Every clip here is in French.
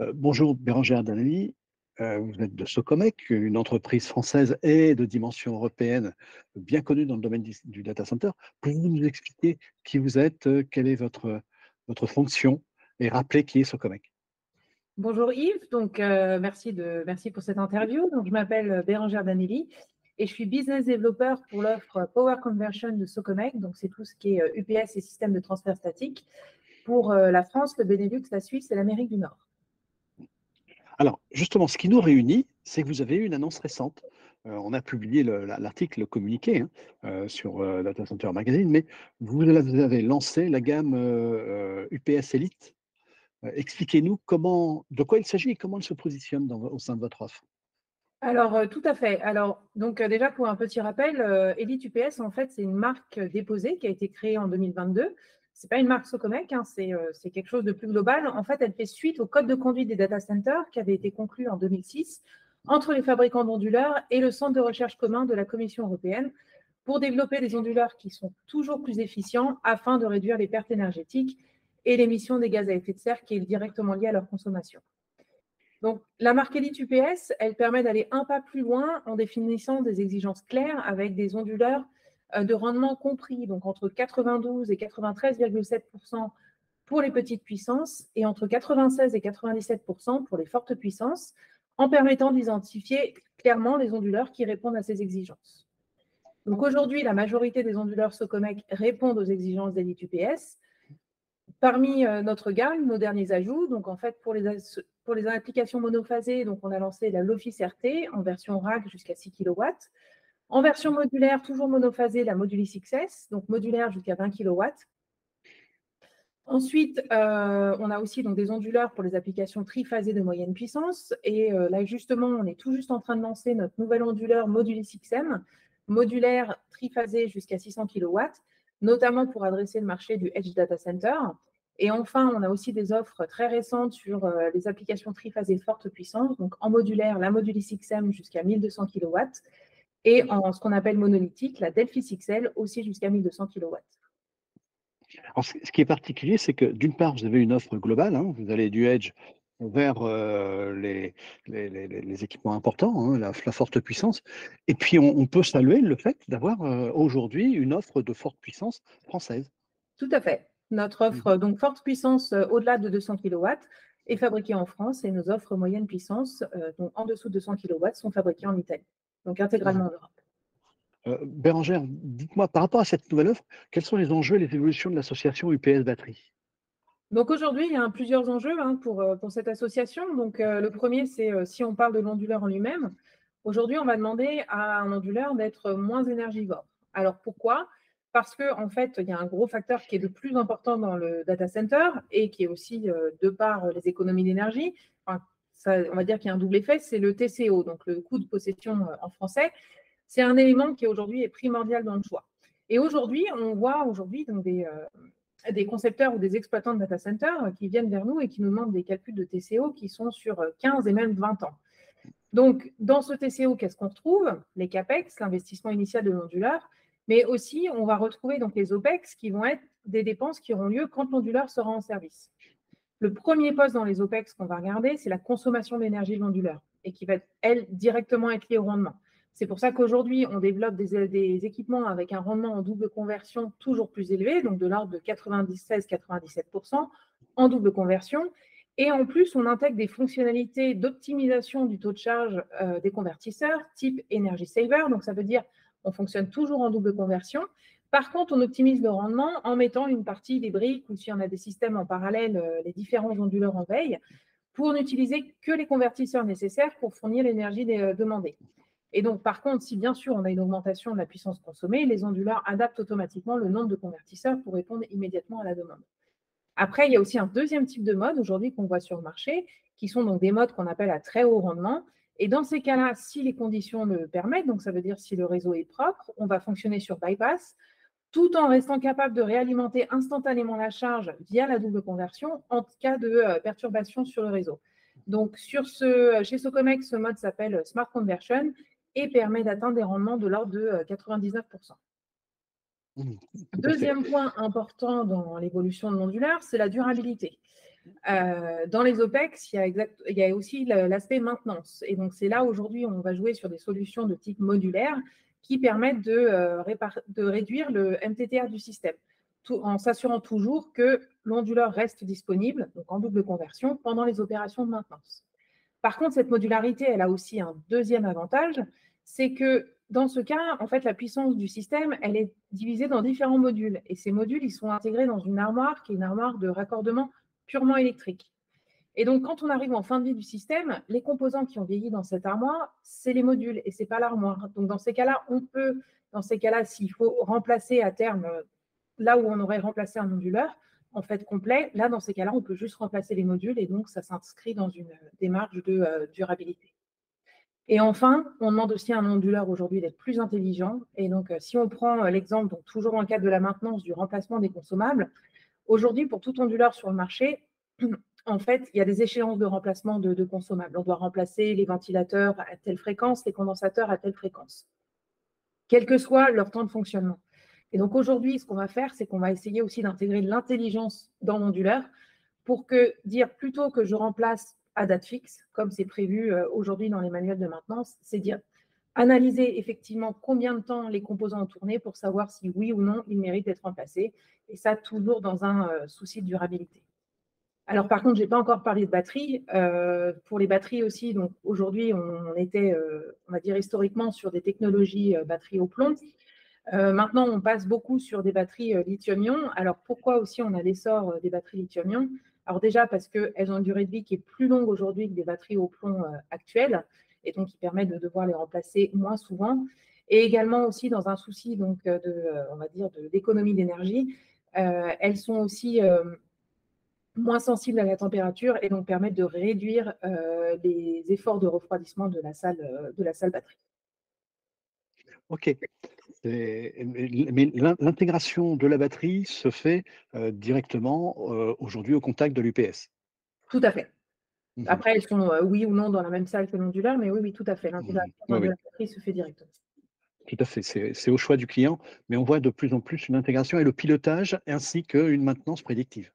Euh, bonjour Bérangère Danelli, euh, vous êtes de Socomec, une entreprise française et de dimension européenne bien connue dans le domaine du, data center. Pouvez-vous nous expliquer qui vous êtes, euh, quelle est votre, votre fonction et rappeler qui est Socomec? Bonjour Yves, donc merci, de, merci pour cette interview. Donc, je m'appelle Bérangère Danelli et je suis business developer pour l'offre Power Conversion de Socomec. Donc, c'est tout ce qui est UPS et système de transfert statique pour la France, le Benelux, la Suisse et l'Amérique du Nord. Alors, justement, ce qui nous réunit, c'est que vous avez eu une annonce récente. Euh, on a publié l'article communiqué hein, euh, sur euh, Data Center Magazine, mais vous avez lancé la gamme UPS Elite. Expliquez-nous de quoi il s'agit et comment elle se positionne au sein de votre offre. Alors, tout à fait. Alors, donc déjà pour un petit rappel, Elite UPS, en fait, c'est une marque déposée qui a été créée en 2022 c'est pas une marque Socomec, hein, euh, c'est quelque chose de plus global. En fait, elle fait suite au code de conduite des data centers qui avait été conclu en 2006 entre les fabricants d'onduleurs et le centre de recherche commun de la Commission européenne pour développer des onduleurs qui sont toujours plus efficients afin de réduire les pertes énergétiques et l'émission des gaz à effet de serre qui est directement liée à leur consommation. Donc, la marque Elite UPS, elle permet d'aller un pas plus loin en définissant des exigences claires avec des onduleurs de rendement compris, donc entre 92 et 93,7 pour les petites puissances et entre 96 et 97% pour les fortes puissances, en permettant d'identifier clairement les onduleurs qui répondent à ces exigences. Donc aujourd'hui, la majorité des onduleurs Socomec répondent aux exigences d'Elite UPS. Parmi euh, notre gamme, nos derniers ajouts, donc en fait pour les, applications monophasées, donc on a lancé la Lofis RT en version rack jusqu'à 6 kW. En version modulaire, toujours monophasée, la Modulis XS, donc modulaire jusqu'à 20 kW. Ensuite, euh, on a aussi donc, des onduleurs pour les applications triphasées de moyenne puissance. Et euh, là, justement, on est tout juste en train de lancer notre nouvel onduleur Modulis XM, modulaire triphasé jusqu'à 600 kW, notamment pour adresser le marché du Edge Data Center. Et enfin, on a aussi des offres très récentes sur euh, les applications triphasées forte puissance. Donc, en modulaire, la Modulis XM jusqu'à 1200 kW et en ce qu'on appelle monolithique, la Delphi XL aussi jusqu'à 1200 kW. Alors, ce qui est particulier, c'est que d'une part, vous avez une offre globale, hein, vous allez du Edge vers euh, les, les, équipements importants, hein, la, forte puissance, et puis on, peut saluer le fait d'avoir euh, aujourd'hui une offre de forte puissance française. Tout à fait. Notre offre, mmh. donc forte puissance euh, au-delà de 200 kW, est fabriquée en France et nos offres moyenne puissance, donc en dessous de 200 kW, sont fabriquées en Italie donc intégralement en Europe. Euh, Bérangère, dites-moi, par rapport à cette nouvelle offre, quels sont les enjeux et les évolutions de l'association UPS Batterie? Donc aujourd'hui, il y a plusieurs enjeux hein, pour, euh, pour, cette association. Donc euh, le premier, c'est si on parle de l'onduleur en lui-même, aujourd'hui, on va demander à un onduleur d'être moins énergivore. Alors pourquoi? Parce qu'en en fait, il y a un gros facteur qui est de plus important dans le data center et qui est aussi de par les économies d'énergie, on va dire qu'il y a un double effet, c'est le TCO, donc le coût de possession euh, en français. C'est un élément qui aujourd'hui est primordial dans le choix. Et aujourd'hui, on voit aujourd'hui des, euh, des concepteurs ou des exploitants de data centers qui viennent vers nous et qui nous demandent des calculs de TCO qui sont sur 15 et même 20 ans. Donc, dans ce TCO, qu'est-ce qu'on retrouve? Les CAPEX, l'investissement initial de l'onduleur, mais aussi on va retrouver donc les OPEX qui vont être des dépenses qui auront lieu quand l'onduleur sera en service. Le premier poste dans les OPEX qu'on va regarder, c'est la consommation d'énergie de l'onduleur et qui va, elle, directement être liée au rendement. C'est pour ça qu'aujourd'hui, on développe des, équipements avec un rendement en double conversion toujours plus élevé, donc de l'ordre de 96-97% en double conversion. Et en plus, on intègre des fonctionnalités d'optimisation du taux de charge euh, des convertisseurs type Energy Saver. Donc, ça veut dire on fonctionne toujours en double conversion, par contre, on optimise le rendement en mettant une partie des briques ou si on a des systèmes en parallèle, euh, les différents onduleurs en veille, pour n'utiliser que les convertisseurs nécessaires pour fournir l'énergie euh, demandée. Et donc, par contre, si bien sûr on a une augmentation de la puissance consommée, les onduleurs adaptent automatiquement le nombre de convertisseurs pour répondre immédiatement à la demande. Après, il y a aussi un deuxième type de mode aujourd'hui qu'on voit sur le marché, qui sont donc des modes qu'on appelle à très haut rendement. Et dans ces cas-là, si les conditions le permettent, donc ça veut dire si le réseau est propre, on va fonctionner sur bypass, tout en restant capable de réalimenter instantanément la charge via la double conversion en cas de euh, perturbation sur le réseau. Donc, sur ce, chez Socomex, ce mode s'appelle Smart Conversion et permet d'atteindre des rendements de l'ordre de 99%. Euh, mmh, Deuxième point important dans l'évolution de l'onduleur, c'est la durabilité. dans les OPEX, il y a, exact, il y a aussi l'aspect maintenance. Et donc, c'est là aujourd'hui, on va jouer sur des solutions de type modulaire qui permettent de, de réduire le MTTR du système, en s'assurant toujours que l'onduleur reste disponible, donc en double conversion, pendant les opérations de maintenance. Par contre, cette modularité, elle a aussi un deuxième avantage, c'est que dans ce cas, en fait, la puissance du système, elle est divisée dans différents modules. Et ces modules, ils sont intégrés dans une armoire qui est une armoire de raccordement purement électrique. Et donc, quand on arrive en fin de vie du système, les composants qui ont vieilli dans cette armoire, c'est les modules et ce n'est pas l'armoire. Donc, dans ces cas-là, on peut, dans ces cas-là, s'il faut remplacer à terme là où on aurait remplacé un onduleur, en fait complet, là, dans ces cas-là, on peut juste remplacer les modules et donc ça s'inscrit dans une démarche de euh, durabilité. Et enfin, on demande aussi à un onduleur aujourd'hui d'être plus intelligent. Et donc, euh, si on prend euh, l'exemple, donc toujours dans le cadre de la maintenance du remplacement des consommables, aujourd'hui, pour tout onduleur sur le marché, en fait, il y a des échéances de remplacement de, consommables. On doit remplacer les ventilateurs à telle fréquence, les condensateurs à telle fréquence, quel que soit leur temps de fonctionnement. Et donc aujourd'hui, ce qu'on va faire, c'est qu'on va essayer aussi d'intégrer l'intelligence dans l'onduleur pour que dire plutôt que je remplace à date fixe, comme c'est prévu euh, aujourd'hui dans les manuels de maintenance, c'est dire analyser effectivement combien de temps les composants ont tourné pour savoir si oui ou non ils méritent d'être remplacés, et ça toujours dans un euh, souci de durabilité. Alors par contre, je n'ai pas encore parlé de batterie. Euh, pour les batteries aussi, donc aujourd'hui, on, était, on va dire historiquement, sur des technologies batteries au plomb. maintenant, on passe beaucoup sur des batteries lithium-ion. Alors pourquoi aussi on a l'essor des batteries lithium-ion? Alors déjà parce qu'elles ont une durée de vie qui est plus longue aujourd'hui que des batteries au plomb euh, actuelles, et donc qui permet de devoir les remplacer moins souvent. Et également aussi dans un souci donc euh, de, euh, on va dire, d'économie d'énergie, elles sont aussi moins sensibles à la température et donc permettent de réduire les efforts de refroidissement de la salle, de la salle batterie. Ok. Mais l'intégration de la batterie se fait directement aujourd'hui au contact de l'UPS. Tout à fait. Mmh Après, elles sont oui ou non dans la même salle que l'onduleur, mais oui, oui, tout à fait. Mmh l'intégration de la batterie se fait directement. Tout à fait, c'est au choix du client, mais on voit de plus en plus une intégration et le pilotage ainsi qu'une maintenance prédictive.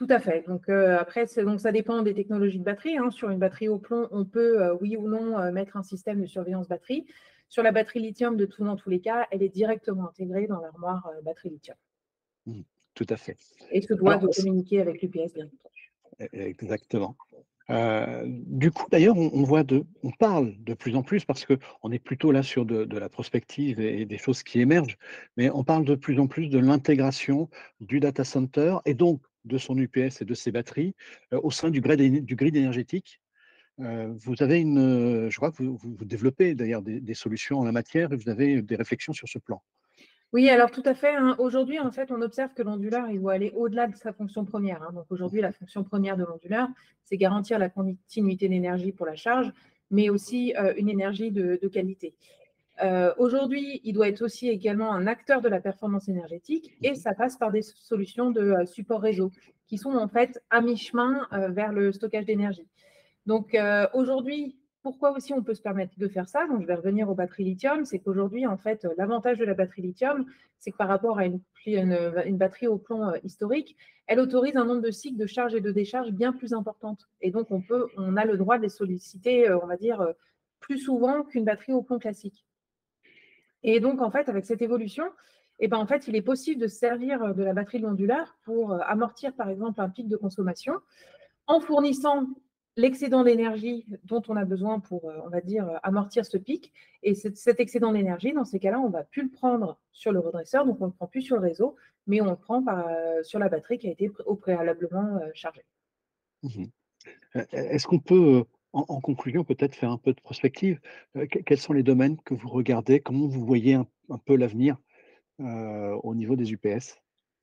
Tout à fait. Donc après, donc ça dépend des technologies de batterie. Hein. Sur une batterie au plomb, on peut oui ou non mettre un système de surveillance batterie. Sur la batterie lithium, de tout dans tous les cas, elle est directement intégrée dans l'armoire euh, batterie lithium. Mmh, tout à fait. Et se doit de communiquer avec l'UPS, bien entendu. E, exactement. Euh, du coup, d'ailleurs, on, voit de, on parle de plus en plus parce qu'on est plutôt là sur de, la prospective et, des choses qui émergent, mais on parle de plus en plus de l'intégration du data center et donc de son UPS et de ses batteries euh, au sein du grid, énergétique euh, vous avez une, euh, je crois que vous, développez d'ailleurs des, solutions en la matière et vous avez des réflexions sur ce plan. Oui, alors tout à fait. Hein. Aujourd'hui, en fait, on observe que l'onduleur, il doit aller au-delà de sa fonction première. Hein. Donc aujourd'hui, la fonction première de l'onduleur, c'est garantir la continuité d'énergie pour la charge, mais aussi une énergie de, qualité. Aujourd'hui, il doit être aussi également un acteur de la performance énergétique et ça passe par des solutions de support réseau qui sont en fait à mi-chemin vers le stockage d'énergie. Donc euh, aujourd'hui, pourquoi aussi on peut se permettre de faire ça? Donc je vais revenir aux batteries lithium, c'est qu'aujourd'hui, en fait, l'avantage de la batterie lithium, c'est que par rapport à une, batterie au plomb euh, historique, elle autorise un nombre de cycles de charge et de décharge bien plus importante. Et donc on peut, on a le droit de les solliciter, euh, on va dire, plus souvent qu'une batterie au plomb classique. Et donc en fait, avec cette évolution, eh ben, en fait, il est possible de servir de la batterie l'onduleur pour amortir, par exemple, un pic de consommation en fournissant l'excédent d'énergie dont on a besoin pour, euh, on va dire, euh, amortir ce pic. Et cet excédent d'énergie, dans ces cas-là, on ne va plus le prendre sur le redresseur, donc on ne le prend plus sur le réseau, mais on le prend euh, sur la batterie qui a été au préalablement chargée. Mmh est-ce qu'on peut, en, conclusion, peut-être faire un peu de prospective Quels sont les domaines que vous regardez? Comment vous voyez un, peu l'avenir au niveau des UPS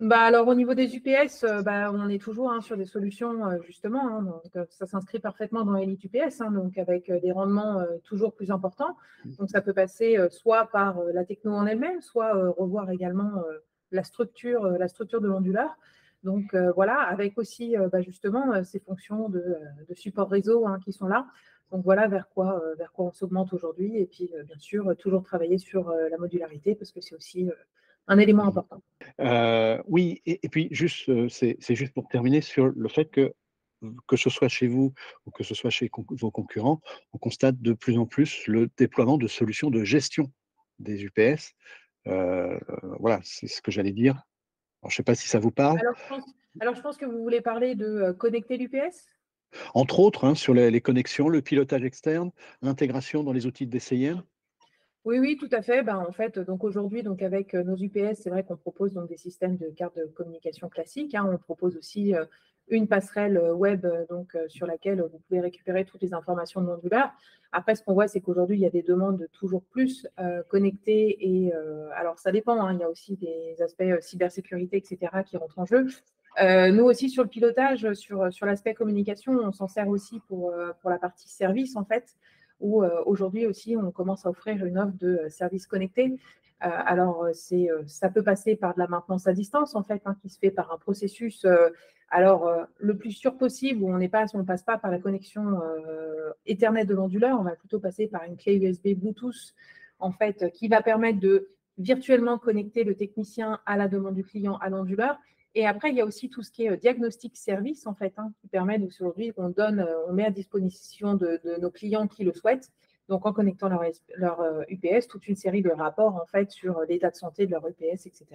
bah, alors, au niveau des UPS, euh, bah, on est toujours hein, sur des solutions, euh, justement. Hein, donc, euh, ça s'inscrit parfaitement dans Elite UPS, hein, donc avec des rendements toujours plus importants. Mmh. Donc, ça peut passer soit par la techno en elle-même, soit revoir également la, structure, la structure de l'onduleur. Donc, voilà, avec aussi bah, justement ces fonctions de, support réseau qui sont là. Donc, voilà vers quoi, vers quoi on s'augmente aujourd'hui. Et puis, bien sûr, toujours travailler sur la modularité parce que c'est aussi un élément Mmh. important. Oui et et puis juste, c'est juste pour terminer sur le fait que, que ce soit chez vous ou que ce soit chez vos concurrents, on constate de plus en plus le déploiement de solutions de gestion des UPS. Voilà, c'est ce que j'allais dire. Alors je sais pas si ça vous parle? Alors je pense alors je pense que vous voulez parler de, heu, connecter l'UPS? Entre autres, hein, sur les les connexions, le pilotage externe, l'intégration dans les outils de DCIM? Oui, oui, tout à fait. Ben, en fait, donc aujourd'hui, donc avec, heu, nos UPS, c'est vrai qu'on propose donc des systèmes de cartes de communication classiques, hein. On propose aussi, heu, une passerelle, heu, web, heu, donc heu, sur laquelle vous pouvez récupérer toutes les informations de l'onduleur. Après, ce qu'on voit, c'est qu'aujourd'hui, il y a des demandes de toujours plus, connectées et alors ça dépend, hein, il y a aussi des aspects, cybersécurité et cetera qui rentrent en jeu. Nous aussi sur le pilotage, sur, sur l'aspect communication, on s'en sert aussi pour, pour la partie service en fait, où, heu, aujourd'hui aussi on commence à offrir une offre de, services connectés. Heu, alors, c'est, ça peut passer par de la maintenance à distance en fait, hein, qui se fait par un processus, alors, le plus sûr possible, où on on passe pas par la connexion, Ethernet de l'onduleur, on va plutôt passer par une clé USB Bluetooth en fait, qui va permettre de virtuellement connecter le technicien à la demande du client à l'onduleur et après, il y a aussi tout ce qui est diagnostic service, en fait, hein, qui permet aujourd'hui qu'on donne, on met à disposition de, de, nos clients qui le souhaitent, donc en connectant leur, leur UPS, toute une série de rapports, en fait, sur l'état de santé de leur UPS, etc.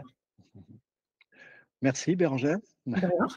Merci Bérangère. De rien.